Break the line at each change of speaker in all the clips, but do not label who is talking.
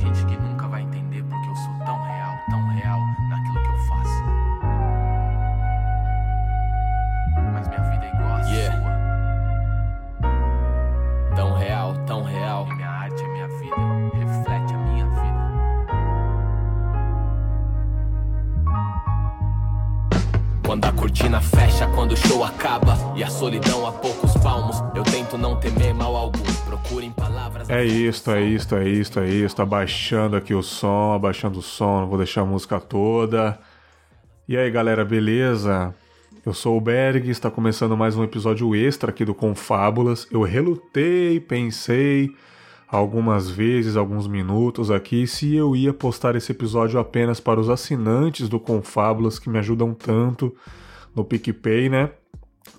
gente que nunca vai entender porque eu sou tão real, tão real naquilo que eu faço. Mas minha vida é igual a
Yeah.
sua.
Tão real, tão real.
E minha arte é minha vida, reflete a minha vida.
Quando a cortina fecha, quando o show acaba e a solidão a poucos palmos, eu tento não temer
É isto, é isto, é isto, é isto. Abaixando aqui o som, abaixando o som, não vou deixar a música toda. E aí, galera, beleza? Eu sou o Berg, está começando mais um episódio extra aqui do Confábulas. Eu relutei, pensei algumas vezes, alguns minutos aqui, se eu ia postar esse episódio apenas para os assinantes do Confábulas que me ajudam tanto no PicPay, né?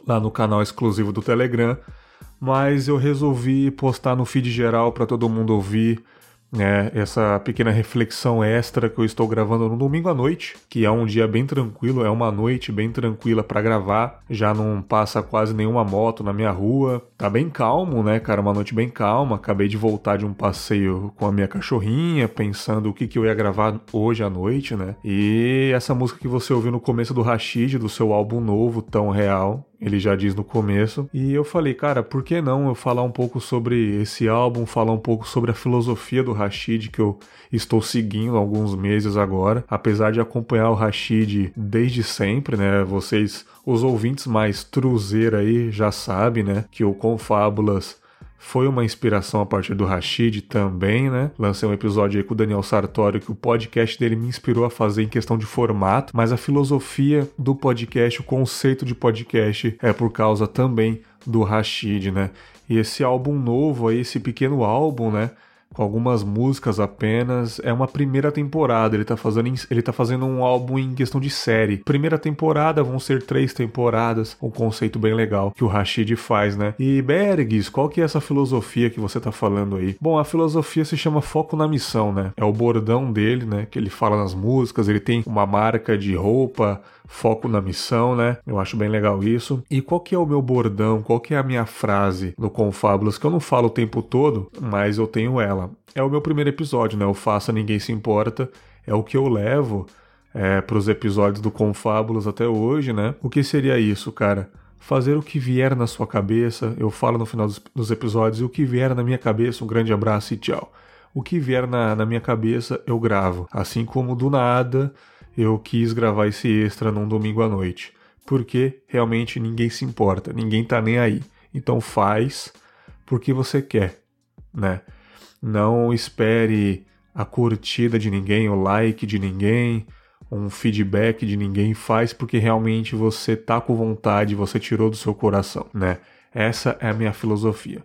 Lá no canal exclusivo do Telegram mas eu resolvi postar no feed geral para todo mundo ouvir né, essa pequena reflexão extra que eu estou gravando no domingo à noite, que é um dia bem tranquilo, é uma noite bem tranquila para gravar, já não passa quase nenhuma moto na minha rua, tá bem calmo, né, cara, uma noite bem calma. Acabei de voltar de um passeio com a minha cachorrinha, pensando o que, que eu ia gravar hoje à noite, né, e essa música que você ouviu no começo do Rashid, do seu álbum novo, Tão Real, ele já diz no começo. E eu falei, cara, por que não eu falar um pouco sobre esse álbum, falar um pouco sobre a filosofia do Rashid que eu estou seguindo há alguns meses agora, apesar de acompanhar o Rashid desde sempre, né? Vocês, os ouvintes mais truzeira aí já sabem, né, que o Confábulas foi uma inspiração a partir do Rashid também, né? Lancei um episódio aí com o Daniel Sartório que o podcast dele me inspirou a fazer em questão de formato, mas a filosofia do podcast, o conceito de podcast é por causa também do Rashid, né? E esse álbum novo aí, esse pequeno álbum, né? Com algumas músicas apenas. É uma primeira temporada. Ele tá fazendo, ele tá fazendo um álbum em questão de série. Primeira temporada vão ser três temporadas. Um conceito bem legal que o Rashid faz, né? E Bergs, qual que é essa filosofia que você tá falando aí? Bom, a filosofia se chama foco na missão, né? É o bordão dele, né? Que ele fala nas músicas. Ele tem uma marca de roupa foco na missão, né? Eu acho bem legal isso. E qual que é o meu bordão? Qual que é a minha frase no Confábulos que eu não falo o tempo todo, mas eu tenho ela. É o meu primeiro episódio, né? O Faça Ninguém Se Importa. É o que eu levo é, para os episódios do Confábulos até hoje, né? O que seria isso, cara? Fazer o que vier na sua cabeça. Eu falo no final dos, dos episódios. O que vier na minha cabeça, um grande abraço e tchau. O que vier na, na minha cabeça, eu gravo. Assim como do nada eu quis gravar esse extra num domingo à noite. Porque realmente ninguém se importa, ninguém tá nem aí. Então faz porque você quer, né? Não espere a curtida de ninguém, o like de ninguém, um feedback de ninguém. Faz porque realmente você tá com vontade, você tirou do seu coração, né? Essa é a minha filosofia.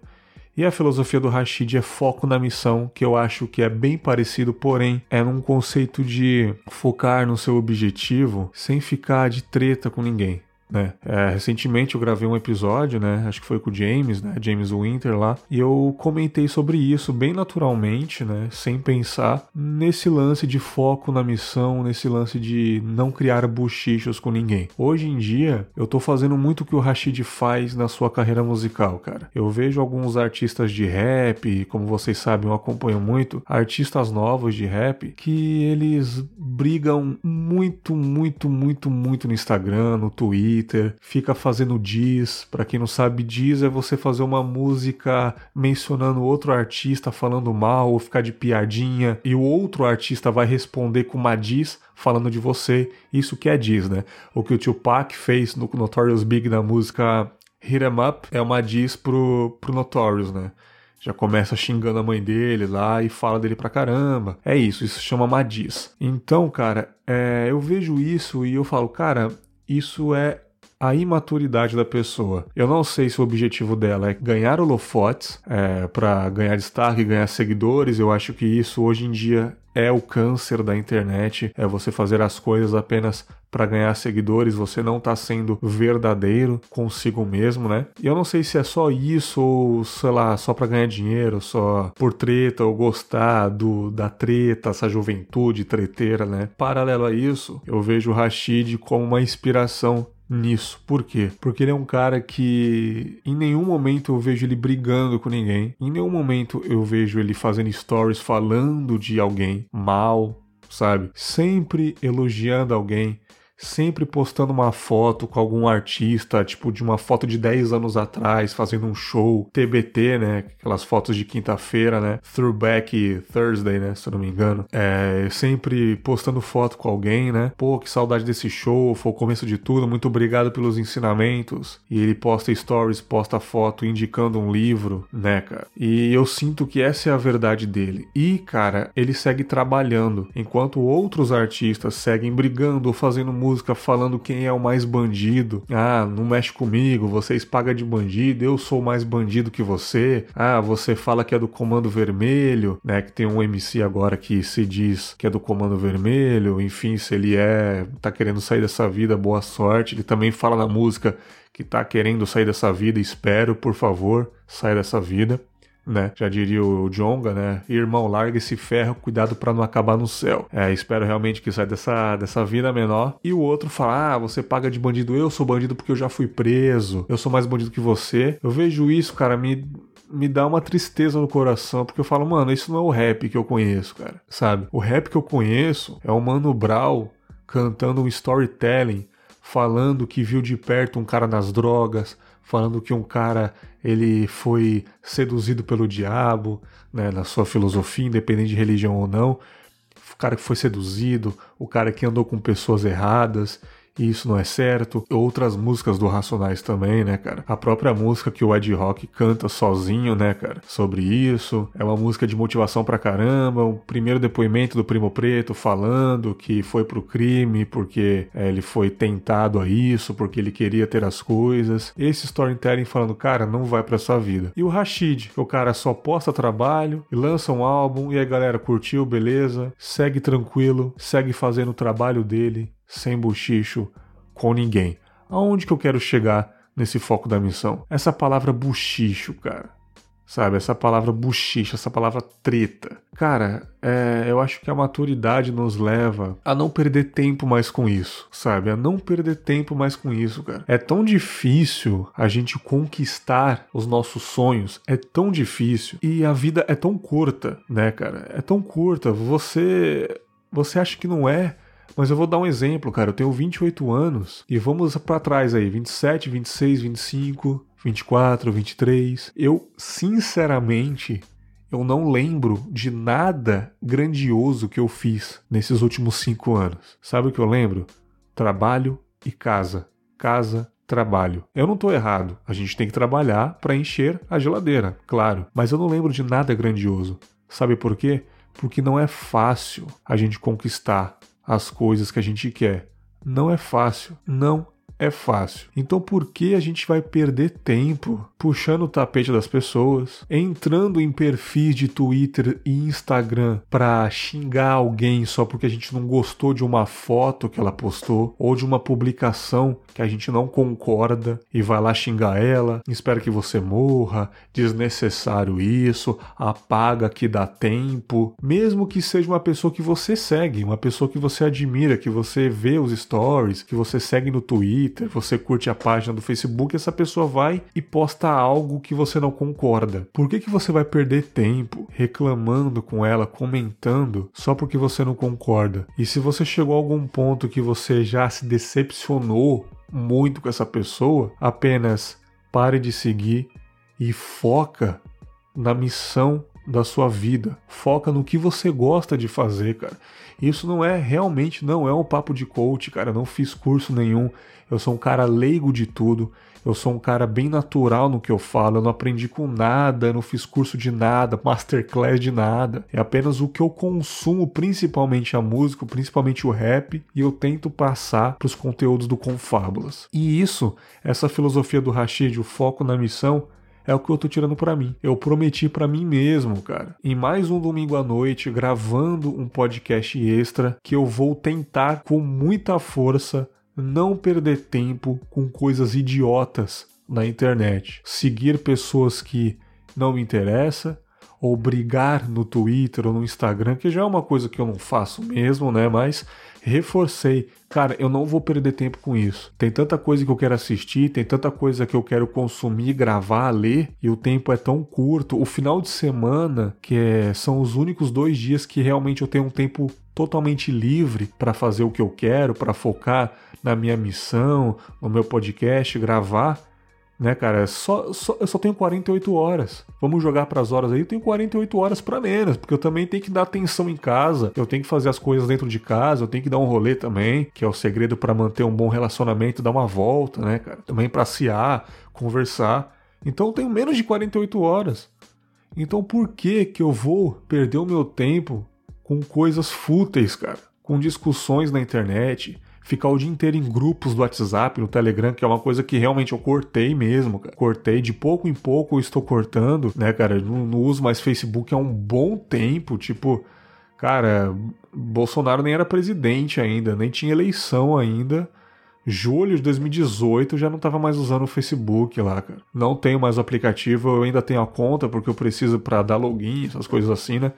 E a filosofia do Rashid é foco na missão, que eu acho que é bem parecido, porém é num conceito de focar no seu objetivo sem ficar de treta com ninguém. Né? É, recentemente eu gravei um episódio, né? Acho que foi com o James, né? James Winter lá, e eu comentei sobre isso bem naturalmente, né? Sem pensar nesse lance de foco na missão, nesse lance de não criar buchichos com ninguém. Hoje em dia, eu tô fazendo muito o que o Rashid faz na sua carreira musical, cara. Eu vejo alguns artistas de rap, como vocês sabem, eu acompanho muito, artistas novos de rap, que eles brigam muito, muito, muito, muito no Instagram, no Twitter, fica fazendo diss. Pra quem não sabe, diss é você fazer uma música mencionando outro artista falando mal ou ficar de piadinha e o outro artista vai responder com uma diss falando de você. Isso que é diss, né? O que o Tupac fez no Notorious Big na música Hit 'em Up é uma diss pro, pro Notorious, né? Já começa xingando a mãe dele lá e fala dele pra caramba. É isso, isso chama Madiz. Então, cara, é, eu vejo isso e eu falo, cara, isso é a imaturidade da pessoa. Eu não sei se o objetivo dela é ganhar holofotes, é, para ganhar destaque, ganhar seguidores. Eu acho que isso hoje em dia é o câncer da internet, é você fazer as coisas apenas para ganhar seguidores, você não tá sendo verdadeiro consigo mesmo, né? E eu não sei se é só isso ou, sei lá, só para ganhar dinheiro, só por treta ou gostar do da treta, essa juventude treteira, né? Paralelo a isso, eu vejo o Rashid como uma inspiração nisso. Por quê? Porque ele é um cara que em nenhum momento eu vejo ele brigando com ninguém, em nenhum momento eu vejo ele fazendo stories falando de alguém mal, sabe? Sempre elogiando alguém, sempre postando uma foto com algum artista, tipo de uma foto de 10 anos atrás, fazendo um show, TBT, né? Aquelas fotos de quinta-feira, né? Throwback Thursday, né? Se eu não me engano. É, sempre postando foto com alguém, né? Pô, que saudade desse show, foi o começo de tudo, muito obrigado pelos ensinamentos. E ele posta stories, posta foto indicando um livro, né, cara? E eu sinto que essa é a verdade dele. E, cara, ele segue trabalhando, enquanto outros artistas seguem brigando ou fazendo música música falando quem é o mais bandido. Ah, não mexe comigo, vocês pagam de bandido, eu sou mais bandido que você. Ah, você fala que é do Comando Vermelho, né? Que tem um MC agora que se diz que é do Comando Vermelho. Enfim, se ele é, tá querendo sair dessa vida, boa sorte. Ele também fala na música que tá querendo sair dessa vida, espero, por favor, saia dessa vida né? Já diria o Jonga, né? Irmão, larga esse ferro, cuidado para não acabar no céu. É, espero realmente que saia dessa, dessa vida menor. E o outro fala: ah, você paga de bandido, eu sou bandido porque eu já fui preso, eu sou mais bandido que você. Eu vejo isso, cara, me me dá uma tristeza no coração, porque eu falo, mano, isso não é o rap que eu conheço, cara. Sabe? O rap que eu conheço é o Mano Brown cantando um storytelling, falando que viu de perto um cara nas drogas, falando que um cara ele foi seduzido pelo diabo, né, na sua filosofia, independente de religião ou não, o cara que foi seduzido, o cara que andou com pessoas erradas, isso não é certo. Outras músicas do Racionais também, né, cara? A própria música que o Ed Rock canta sozinho, né, cara? Sobre isso. É uma música de motivação pra caramba. O primeiro depoimento do Primo Preto falando que foi pro crime porque é, ele foi tentado a isso, porque ele queria ter as coisas. Esse storytelling falando, cara, não vai pra sua vida. E o Rashid, o cara só posta trabalho e lança um álbum e aí galera curtiu, beleza, segue tranquilo, segue fazendo o trabalho dele sem buchicho com ninguém. Aonde que eu quero chegar nesse foco da missão? Essa palavra buchicho, cara. Sabe, essa palavra buchicho, essa palavra treta. Cara, é, eu acho que a maturidade nos leva a não perder tempo mais com isso, sabe? A não perder tempo mais com isso, cara. É tão difícil a gente conquistar os nossos sonhos, é tão difícil. E a vida é tão curta, né, cara? É tão curta. Você. Você acha que não é, mas eu vou dar um exemplo, cara. Eu tenho 28 anos e vamos para trás aí, 27, 26, 25, 24, 23. Eu, sinceramente, eu não lembro de nada grandioso que eu fiz nesses últimos cinco anos. Sabe o que eu lembro? Trabalho e casa. Casa, trabalho. Eu não tô errado. A gente tem que trabalhar para encher a geladeira, claro. Mas eu não lembro de nada grandioso. Sabe por quê? Porque não é fácil a gente conquistar as coisas que a gente quer. Não é fácil, não é fácil. Então por que a gente vai perder tempo puxando o tapete das pessoas, entrando em perfis de Twitter e Instagram para xingar alguém só porque a gente não gostou de uma foto que ela postou ou de uma publicação que a gente não concorda e vai lá xingar ela, espera que você morra, desnecessário isso, apaga que dá tempo, mesmo que seja uma pessoa que você segue, uma pessoa que você admira, que você vê os stories, que você segue no Twitter Twitter, você curte a página do Facebook, essa pessoa vai e posta algo que você não concorda. Por que, que você vai perder tempo reclamando com ela, comentando, só porque você não concorda? E se você chegou a algum ponto que você já se decepcionou muito com essa pessoa, apenas pare de seguir e foca na missão da sua vida. Foca no que você gosta de fazer, cara. Isso não é realmente não é um papo de coach, cara. Eu não fiz curso nenhum. Eu sou um cara leigo de tudo. Eu sou um cara bem natural no que eu falo. Eu não aprendi com nada, eu não fiz curso de nada, masterclass de nada. É apenas o que eu consumo, principalmente a música, principalmente o rap, e eu tento passar para os conteúdos do Confábulas. E isso, essa filosofia do Rashid, o foco na missão, é o que eu tô tirando para mim. Eu prometi para mim mesmo, cara, em mais um domingo à noite, gravando um podcast extra, que eu vou tentar com muita força não perder tempo com coisas idiotas na internet, seguir pessoas que não me interessam ou brigar no Twitter ou no Instagram, que já é uma coisa que eu não faço mesmo, né? Mas reforcei, cara, eu não vou perder tempo com isso. Tem tanta coisa que eu quero assistir, tem tanta coisa que eu quero consumir, gravar, ler, e o tempo é tão curto. O final de semana, que é, são os únicos dois dias que realmente eu tenho um tempo totalmente livre para fazer o que eu quero, para focar na minha missão, no meu podcast, gravar né, cara? Só, só, eu só tenho 48 horas. Vamos jogar para as horas aí, eu tenho 48 horas para menos, porque eu também tenho que dar atenção em casa, eu tenho que fazer as coisas dentro de casa, eu tenho que dar um rolê também, que é o segredo para manter um bom relacionamento, dar uma volta, né, cara? Também passear, conversar. Então eu tenho menos de 48 horas. Então por que que eu vou perder o meu tempo com coisas fúteis, cara? Com discussões na internet, ficar o dia inteiro em grupos do WhatsApp, no Telegram, que é uma coisa que realmente eu cortei mesmo, cara. Cortei, de pouco em pouco eu estou cortando, né, cara? Não, não uso mais Facebook há um bom tempo, tipo, cara, Bolsonaro nem era presidente ainda, nem tinha eleição ainda. Julho de 2018 eu já não estava mais usando o Facebook lá, cara. Não tenho mais o aplicativo, eu ainda tenho a conta porque eu preciso para dar login, essas coisas assim, né?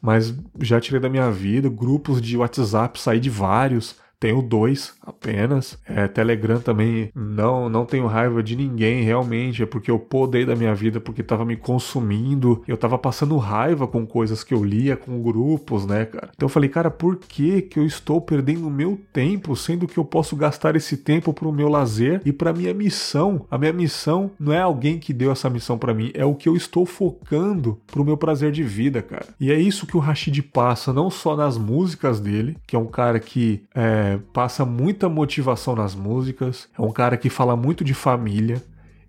Mas já tirei da minha vida, grupos de WhatsApp, saí de vários tenho dois apenas. É, Telegram também não não tenho raiva de ninguém realmente, é porque eu podei da minha vida porque tava me consumindo, eu tava passando raiva com coisas que eu lia, com grupos, né, cara? Então eu falei, cara, por que que eu estou perdendo meu tempo, sendo que eu posso gastar esse tempo pro meu lazer e pra minha missão? A minha missão não é alguém que deu essa missão para mim, é o que eu estou focando pro meu prazer de vida, cara. E é isso que o Rashid passa, não só nas músicas dele, que é um cara que é, passa muita motivação nas músicas, é um cara que fala muito de família.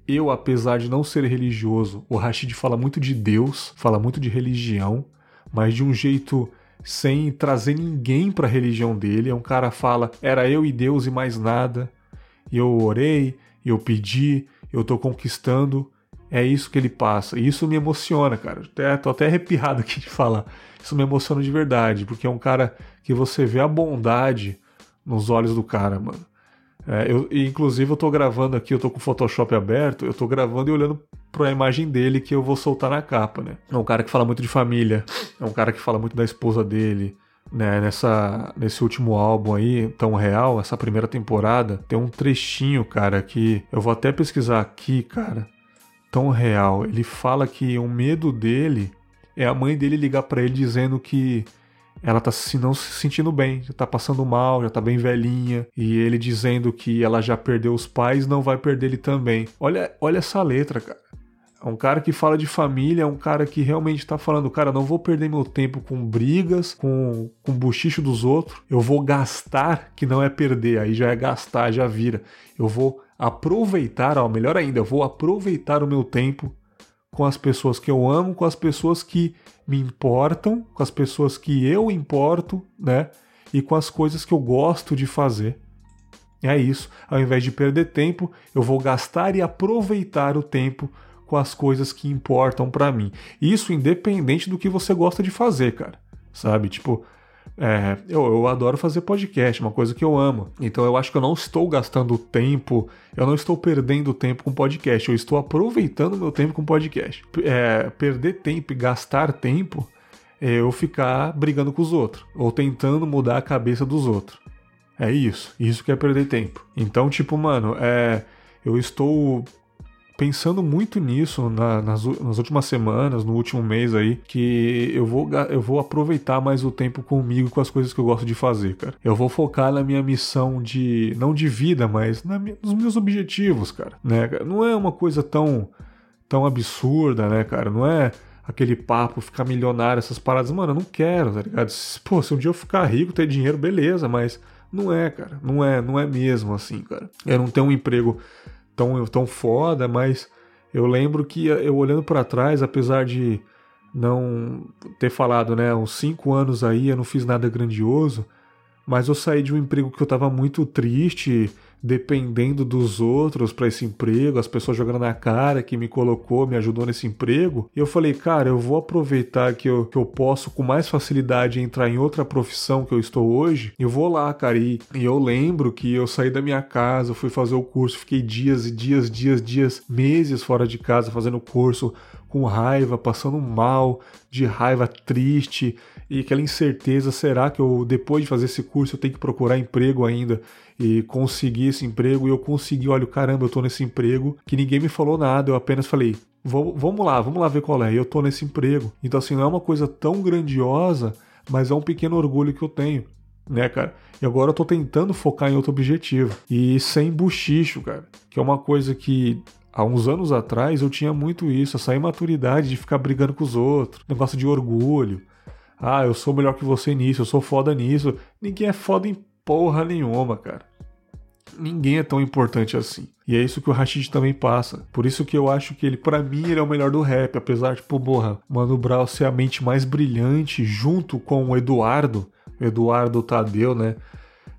Eu, apesar de não ser religioso, o Rashid fala muito de Deus, fala muito de religião, mas de um jeito sem trazer ninguém para a religião dele. É um cara que fala: era eu e Deus e mais nada. Eu orei, eu pedi, eu tô conquistando. É isso que ele passa. E isso me emociona, cara. Até, tô até arrepiado aqui de falar. Isso me emociona de verdade, porque é um cara que você vê a bondade nos olhos do cara, mano. É, eu, inclusive, eu tô gravando aqui, eu tô com o Photoshop aberto, eu tô gravando e olhando pra imagem dele que eu vou soltar na capa, né? É um cara que fala muito de família, é um cara que fala muito da esposa dele, né? Nessa, nesse último álbum aí, Tão Real, essa primeira temporada, tem um trechinho, cara, que eu vou até pesquisar aqui, cara. Tão Real. Ele fala que o medo dele é a mãe dele ligar para ele dizendo que ela tá se não se sentindo bem, já tá passando mal, já tá bem velhinha, e ele dizendo que ela já perdeu os pais, não vai perder ele também. Olha, olha essa letra, cara. É um cara que fala de família, é um cara que realmente tá falando, cara, não vou perder meu tempo com brigas, com, com buchicho dos outros. Eu vou gastar, que não é perder, aí já é gastar, já vira. Eu vou aproveitar, ó, melhor ainda, eu vou aproveitar o meu tempo com as pessoas que eu amo, com as pessoas que me importam, com as pessoas que eu importo, né? E com as coisas que eu gosto de fazer. É isso. Ao invés de perder tempo, eu vou gastar e aproveitar o tempo com as coisas que importam para mim. Isso independente do que você gosta de fazer, cara. Sabe? Tipo, é, eu, eu adoro fazer podcast, uma coisa que eu amo. Então eu acho que eu não estou gastando tempo, eu não estou perdendo tempo com podcast, eu estou aproveitando meu tempo com podcast. É, perder tempo e gastar tempo é eu ficar brigando com os outros, ou tentando mudar a cabeça dos outros. É isso, isso que é perder tempo. Então, tipo, mano, é, eu estou pensando muito nisso na, nas, nas, últimas semanas, no último mês aí, que eu vou, eu vou aproveitar mais o tempo comigo com as coisas que eu gosto de fazer, cara. Eu vou focar na minha missão de, não de vida, mas na, nos meus objetivos, cara, né? Não é uma coisa tão, tão absurda, né, cara? Não é aquele papo, ficar milionário, essas paradas. Mano, eu não quero, tá ligado? Pô, se um dia eu ficar rico, ter dinheiro, beleza, mas não é, cara. Não é, não é mesmo assim, cara. Eu não tenho um emprego tão, tão foda, mas eu lembro que eu olhando para trás, apesar de não ter falado, né, uns cinco anos aí, eu não fiz nada grandioso, mas eu saí de um emprego que eu estava muito triste, dependendo dos outros para esse emprego, as pessoas jogando na cara que me colocou, me ajudou nesse emprego. E eu falei, cara, eu vou aproveitar que eu, que eu posso com mais facilidade entrar em outra profissão que eu estou hoje. Eu vou lá, cara. E, e eu lembro que eu saí da minha casa, fui fazer o curso, fiquei dias e dias, dias, dias, meses fora de casa fazendo curso com raiva, passando mal, de raiva triste e aquela incerteza, será que eu depois de fazer esse curso eu tenho que procurar emprego ainda e conseguir esse emprego e eu consegui, olha, caramba, eu tô nesse emprego que ninguém me falou nada, eu apenas falei, vamos lá, vamos lá ver qual é, eu tô nesse emprego. Então assim, não é uma coisa tão grandiosa, mas é um pequeno orgulho que eu tenho né, cara? E agora eu tô tentando focar em outro objetivo. E sem buchicho, cara. Que é uma coisa que há uns anos atrás eu tinha muito isso, essa imaturidade de ficar brigando com os outros, negócio de orgulho. Ah, eu sou melhor que você nisso, eu sou foda nisso. Ninguém é foda em porra nenhuma, cara. Ninguém é tão importante assim. E é isso que o Rashid também passa. Por isso que eu acho que ele, para mim, ele é o melhor do rap. Apesar de, pô, porra, Mano Brown ser a mente mais brilhante junto com o Eduardo Eduardo Tadeu, né?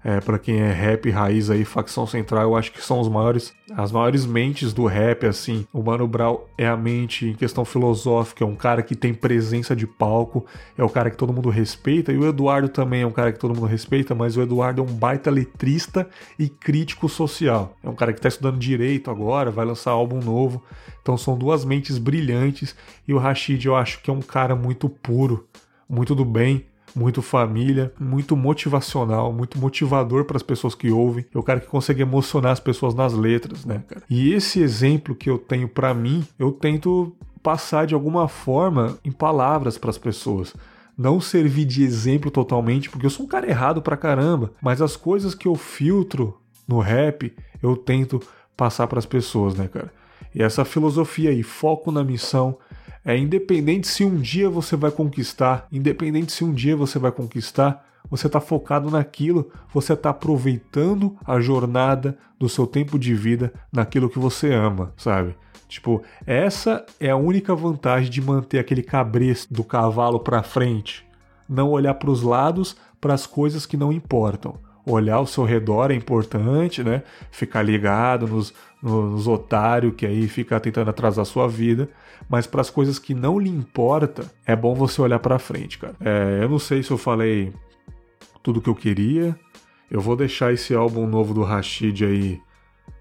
É, para quem é rap raiz aí, facção central, eu acho que são os maiores, as maiores mentes do rap, assim. O Mano Brown é a mente em questão filosófica, é um cara que tem presença de palco, é o cara que todo mundo respeita, e o Eduardo também é um cara que todo mundo respeita, mas o Eduardo é um baita letrista e crítico social. É um cara que tá estudando direito agora, vai lançar álbum novo. Então são duas mentes brilhantes, e o Rashid eu acho que é um cara muito puro, muito do bem, muito família, muito motivacional, muito motivador para as pessoas que ouvem. É o cara que consegue emocionar as pessoas nas letras, né, cara? E esse exemplo que eu tenho para mim, eu tento passar de alguma forma em palavras para as pessoas não servir de exemplo totalmente, porque eu sou um cara errado pra caramba, mas as coisas que eu filtro no rap, eu tento passar para as pessoas, né, cara? E essa filosofia aí, foco na missão, é independente se um dia você vai conquistar, independente se um dia você vai conquistar, você está focado naquilo, você está aproveitando a jornada do seu tempo de vida naquilo que você ama, sabe? Tipo, essa é a única vantagem de manter aquele cabresto do cavalo para frente, não olhar para os lados, para as coisas que não importam. Olhar ao seu redor é importante, né? Ficar ligado nos, nos otários que aí fica tentando atrasar a sua vida, mas para as coisas que não lhe importa, é bom você olhar para frente, cara. É, eu não sei se eu falei tudo que eu queria. Eu vou deixar esse álbum novo do Rashid aí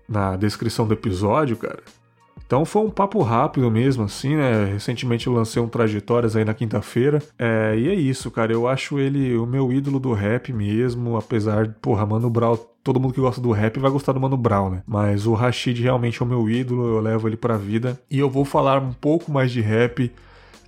na descrição do episódio, cara. Então foi um papo rápido mesmo, assim, né? Recentemente eu lancei um Trajetórias aí na quinta-feira. É, e é isso, cara. Eu acho ele o meu ídolo do rap mesmo, apesar de, porra, Mano Brown todo mundo que gosta do rap vai gostar do Mano Brown, né? Mas o Rashid realmente é o meu ídolo, eu levo ele pra vida. E eu vou falar um pouco mais de rap,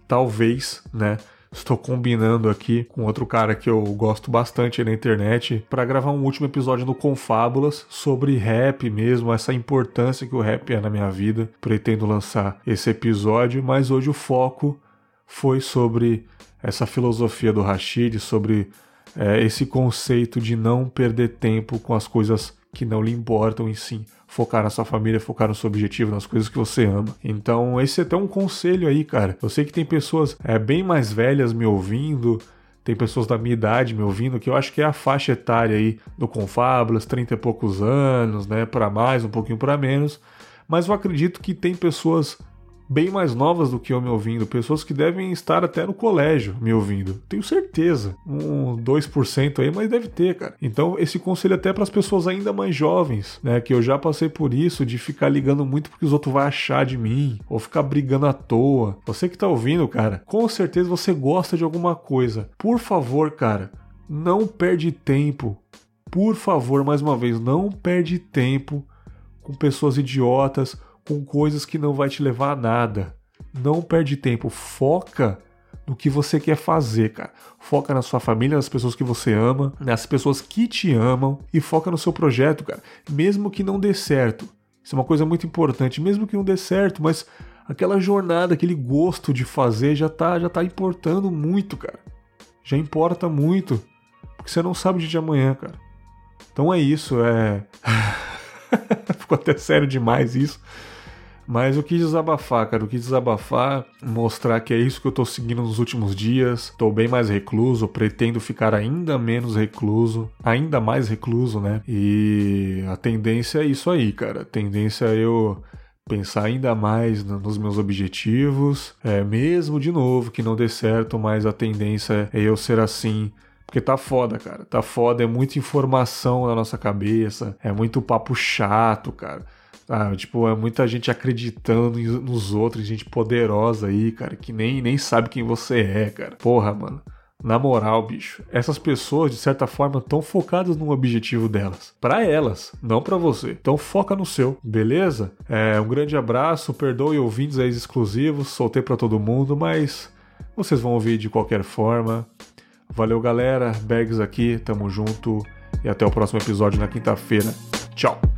talvez, né? Estou combinando aqui com outro cara que eu gosto bastante na internet para gravar um último episódio do Confábulas sobre rap mesmo, essa importância que o rap é na minha vida. Pretendo lançar esse episódio, mas hoje o foco foi sobre essa filosofia do Rashid, sobre é, esse conceito de não perder tempo com as coisas que não lhe importam e sim focar na sua família, focar no seu objetivo, nas coisas que você ama. Então, esse é até um conselho aí, cara. Eu sei que tem pessoas é, bem mais velhas me ouvindo, tem pessoas da minha idade me ouvindo, que eu acho que é a faixa etária aí do Confábulas, 30 e poucos anos, né, para mais, um pouquinho para menos. Mas eu acredito que tem pessoas bem mais novas do que eu me ouvindo, pessoas que devem estar até no colégio me ouvindo. Tenho certeza. Um 2% aí, mas deve ter, cara. Então, esse conselho é até para as pessoas ainda mais jovens, né, que eu já passei por isso de ficar ligando muito porque os outros vão achar de mim, ou ficar brigando à toa. Você que tá ouvindo, cara, com certeza você gosta de alguma coisa. Por favor, cara, não perde tempo. Por favor, mais uma vez, não perde tempo com pessoas idiotas com coisas que não vai te levar a nada. Não perde tempo, foca no que você quer fazer, cara. Foca na sua família, nas pessoas que você ama, nas pessoas que te amam e foca no seu projeto, cara. Mesmo que não dê certo. Isso é uma coisa muito importante, mesmo que não dê certo, mas aquela jornada, aquele gosto de fazer já tá, já tá importando muito, cara. Já importa muito, porque você não sabe o dia de amanhã, cara. Então é isso, é Ficou até sério demais isso. Mas eu quis desabafar, cara. Eu quis desabafar, mostrar que é isso que eu tô seguindo nos últimos dias. Tô bem mais recluso, pretendo ficar ainda menos recluso, ainda mais recluso, né? E a tendência é isso aí, cara. A tendência é eu pensar ainda mais nos meus objetivos, é mesmo de novo que não dê certo, mas a tendência é eu ser assim porque tá foda, cara. Tá foda, é muita informação na nossa cabeça, é muito papo chato, cara Ah, tipo, é muita gente acreditando nos outros, gente poderosa aí, cara, que nem, nem sabe quem você é, cara. Porra, mano. Na moral, bicho, essas pessoas de certa forma estão focadas no objetivo delas, para elas, não para você. Então foca no seu, beleza? É, um grande abraço, perdoe ouvintes aí exclusivos, soltei para todo mundo, mas vocês vão ouvir de qualquer forma. Valeu, galera. Bergs aqui, tamo junto e até o próximo episódio na quinta-feira. Tchau.